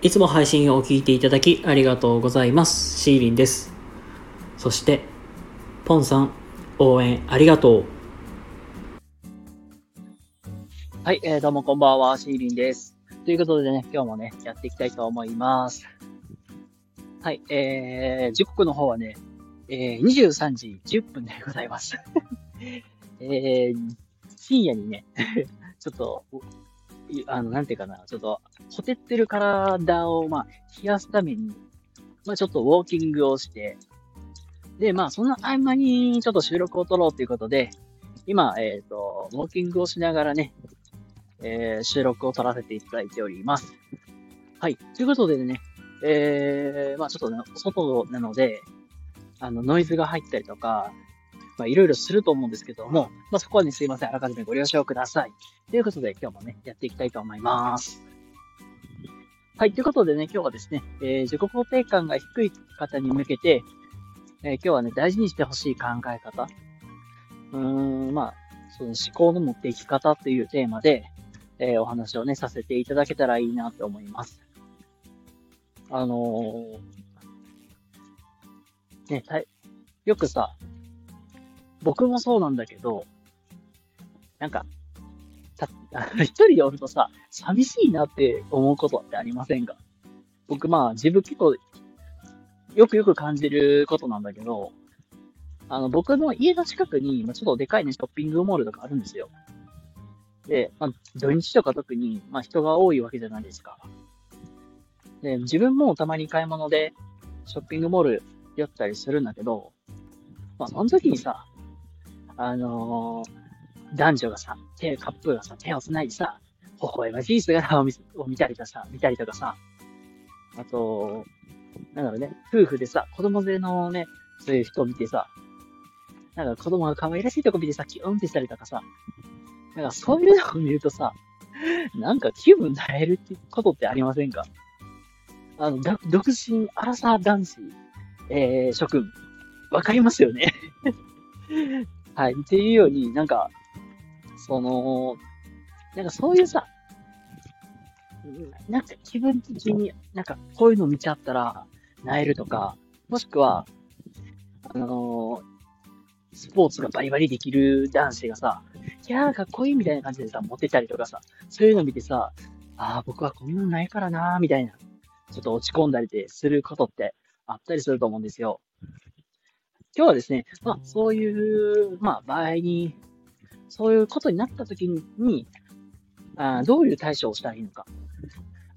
いつも配信を聞いていただきありがとうございます。シーリンです。そして、ポンさん、応援ありがとう。はい、えー、どうもこんばんは、シーリンです。ということでね、今日もね、やっていきたいと思います。はい、えー、時刻の方はね、えー、23時10分でございます。えー、深夜にね、ちょっと、あの、なんていうかな、ちょっと、ほてってる体を、まあ、冷やすために、まあ、ちょっとウォーキングをして、で、まあ、その合間に、ちょっと収録を撮ろうということで、今、えっ、と、ウォーキングをしながらね、えー収録を撮らせていただいております。はい。ということでね、えー、まあちょっとね、外なので、あの、ノイズが入ったりとか、まあいろいろすると思うんですけども、まあそこはね、すいません。あらかじめご了承ください。ということで、今日もね、やっていきたいと思います。はい。ということでね、今日はですね、えー自己肯定感が低い方に向けて、えー今日はね、大事にしてほしい考え方。うーん、まあ、その思考の持っていき方というテーマで、えーお話をね、させていただけたらいいなと思います。あのーね、たいよくさ、僕もそうなんだけど、なんか、た、一人でおるとさ、寂しいなって思うことってありませんか？僕まあ自分結構、よくよく感じることなんだけど、あの、僕の家の近くに、まあ、ちょっとでかいね、ショッピングモールとかあるんですよ。で、まあ、土日とか特に、まあ、人が多いわけじゃないですか。で、自分もたまに買い物で、ショッピングモール寄ったりするんだけど、まあ、その時にさ、あのー男女がさ、手、カップルがさ、手を繋いでさ、微笑ましい姿を見を見たりとかさ、見たりとかさ、あと、なんだろうね、夫婦でさ、子供連れのね、そういう人を見てさ、なんか子供が可愛らしいとこ見てさ、キュンってしたりとかさ、なんかそういうのを見るとさ、なんか気分なえるってことってありませんか？あの、だ独身、アラサー男子、えー、諸君、わかりますよね？はい。っていうように、なんか、その、なんかそういうさ、なんか気分的に、なんかこういうの見ちゃったら、なえるとか、もしくは、あのースポーツがバリバリできる男子がさ、いやーかっこいいみたいな感じでさ、モテたりとかさ、そういうの見てさ、ああ、僕はこんなのないからなーみたいな、ちょっと落ち込んだりですることってあったりすると思うんですよ。今日はですね、まあそういう、まあ場合に、そういうことになった時に、あーどういう対処をしたらいいのか。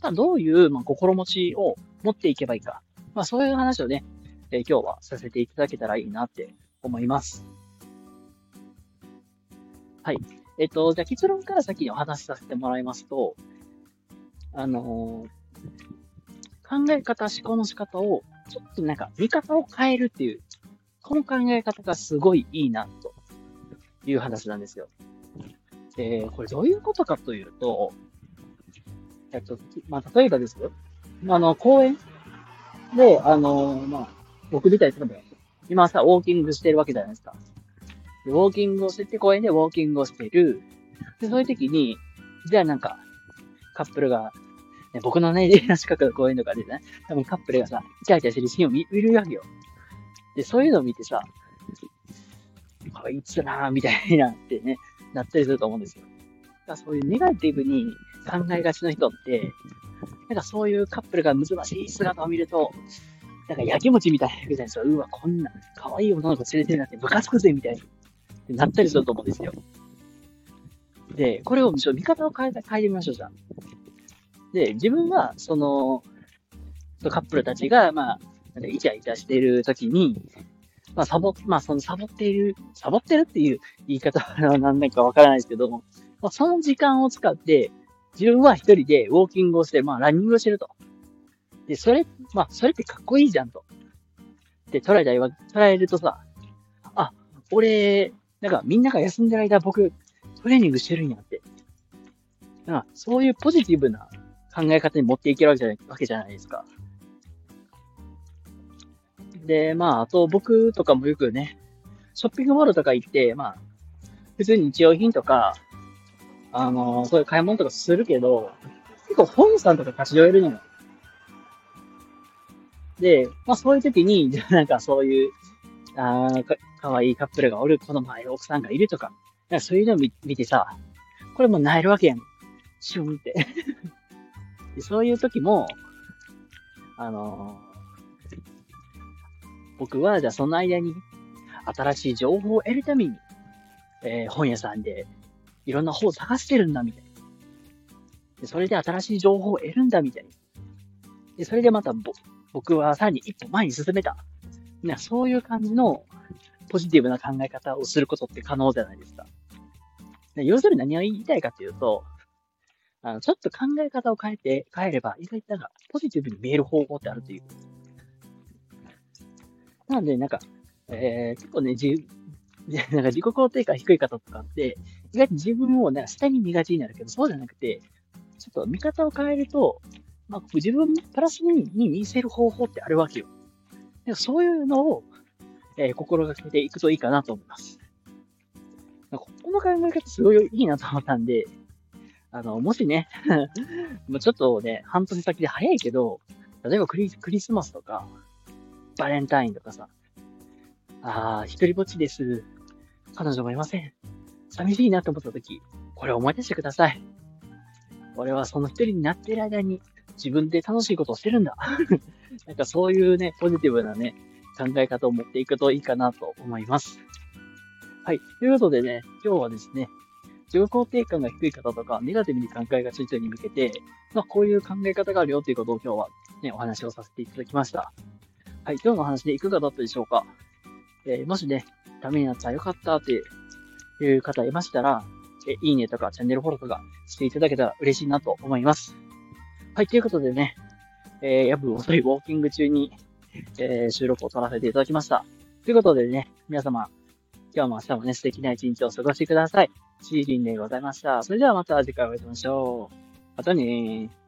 まあ、どういう、まあ、心持ちを持っていけばいいか。まあそういう話をね、えー今日はさせていただけたらいいなって思います。はい。えっと、じゃあ結論から先にお話しさせてもらいますと、あのー考え方、思考の仕方を、ちょっとなんか見方を変えるっていう、この考え方がすごいいいな、という話なんですよ。で、これどういうことかというと、えっと、まあ、例えばですよ。あの、公園で、あの、まあ、僕みたいに、例えば今さ、ウォーキングしてるわけじゃないですか。でウォーキングをしてて、公園でウォーキングをしてる。で、そういう時に、じゃあなんか、カップルが、ね、僕のね、家の近くの公園とかでね、多分カップルがさ、イチャイチャしてるシーンを見見るわけよ。で、そういうのを見てさ、こいつなぁ、みたいなってね、なったりすると思うんですよ。だからそういうネガティブに考えがちな人って、なんかそういうカップルが難しい姿を見ると、なんかやきもちみたいなわけじゃないですか。うわ、こんな可愛い女の子連れてるなんてムカつくぜみたいになったりすると思うんですよ。で、これを見方を変え変えてみましょう、じゃあ。で、自分は、その、そのカップルたちが、まあ、なんかイチャイチャしてるときに、まあ、サボ、まあ、そのサボっている、サボってるっていう言い方は何だかわからないですけども、まあ、その時間を使って、自分は一人でウォーキングをして、まあ、ランニングをしてると。で、それ、まあ、それってかっこいいじゃんと。で、捉えたりは、捉えるとさ、あ、俺、なんかみんなが休んでる間僕、トレーニングしてるんやって。なんかそういうポジティブな考え方に持っていけるわけじゃないわけじゃないですか。で、まあ、あと僕とかもよくね、ショッピングモールとか行って、まあ、普通に日用品とか、あのそういう買い物とかするけど、結構本さんとか立ち寄れるのよ。で、まあそういう時に、じ ゃなんかそういう、あーか、かわいいカップルがおる、子供いる奥さんがいるとか、かそういうのを見見てさ、これもう萎えるわけやん。シュンって。でそういう時も、あのー僕は、じゃあその間に、新しい情報を得るために、えー本屋さんで、いろんな本を探してるんだ、みたいな。でそれで新しい情報を得るんだ、みたいな。で、それでまた、僕はさらに一歩前に進めた。なそういう感じの、ポジティブな考え方をすることって可能じゃないですか。で要するに何を言いたいかというと、あの、ちょっと考え方を変えて、変えれば、意外となんか、ポジティブに見える方法ってあるという。なんで、なんか、えー、結構ね、自、なんか自己肯定感低い方とかって、意外と自分をなんか下に見がちになるけど、そうじゃなくて、ちょっと見方を変えると、まあ、自分プラスにに見せる方法ってあるわけよ。でそういうのを、えー心がけていくといいかなと思います。ここの考え方すごいいいなと思ったんで、あの、もしね、もうちょっとね、半年先で早いけど、例えばクリクリスマスとか、バレンタインとかさ、あー、一人ぼっちです。彼女もいません。寂しいなと思った時、これを思い出してください。俺はその一人になっている間に自分で楽しいことをしてるんだ。なんかそういうね、ポジティブなね、考え方を持っていくといいかなと思います。はい。ということでね、今日はですね、自己肯定感が低い方とか、ネガティブに考えがち人に向けて、まあこういう考え方があるよということを今日はね、お話をさせていただきました。はい。今日の話でいかがだったでしょうか？えーもしね、ためになったらよかったっていう方いましたら、えいいねとかチャンネルフォローとかしていただけたら嬉しいなと思います。はい、ということでね、えー、やぶ遅いウォーキング中に、えー収録を撮らせていただきました。ということでね、皆様、今日も明日もね、素敵な一日を過ごしてください。シーリンでございました。それではまた次回お会いしましょう。またねー。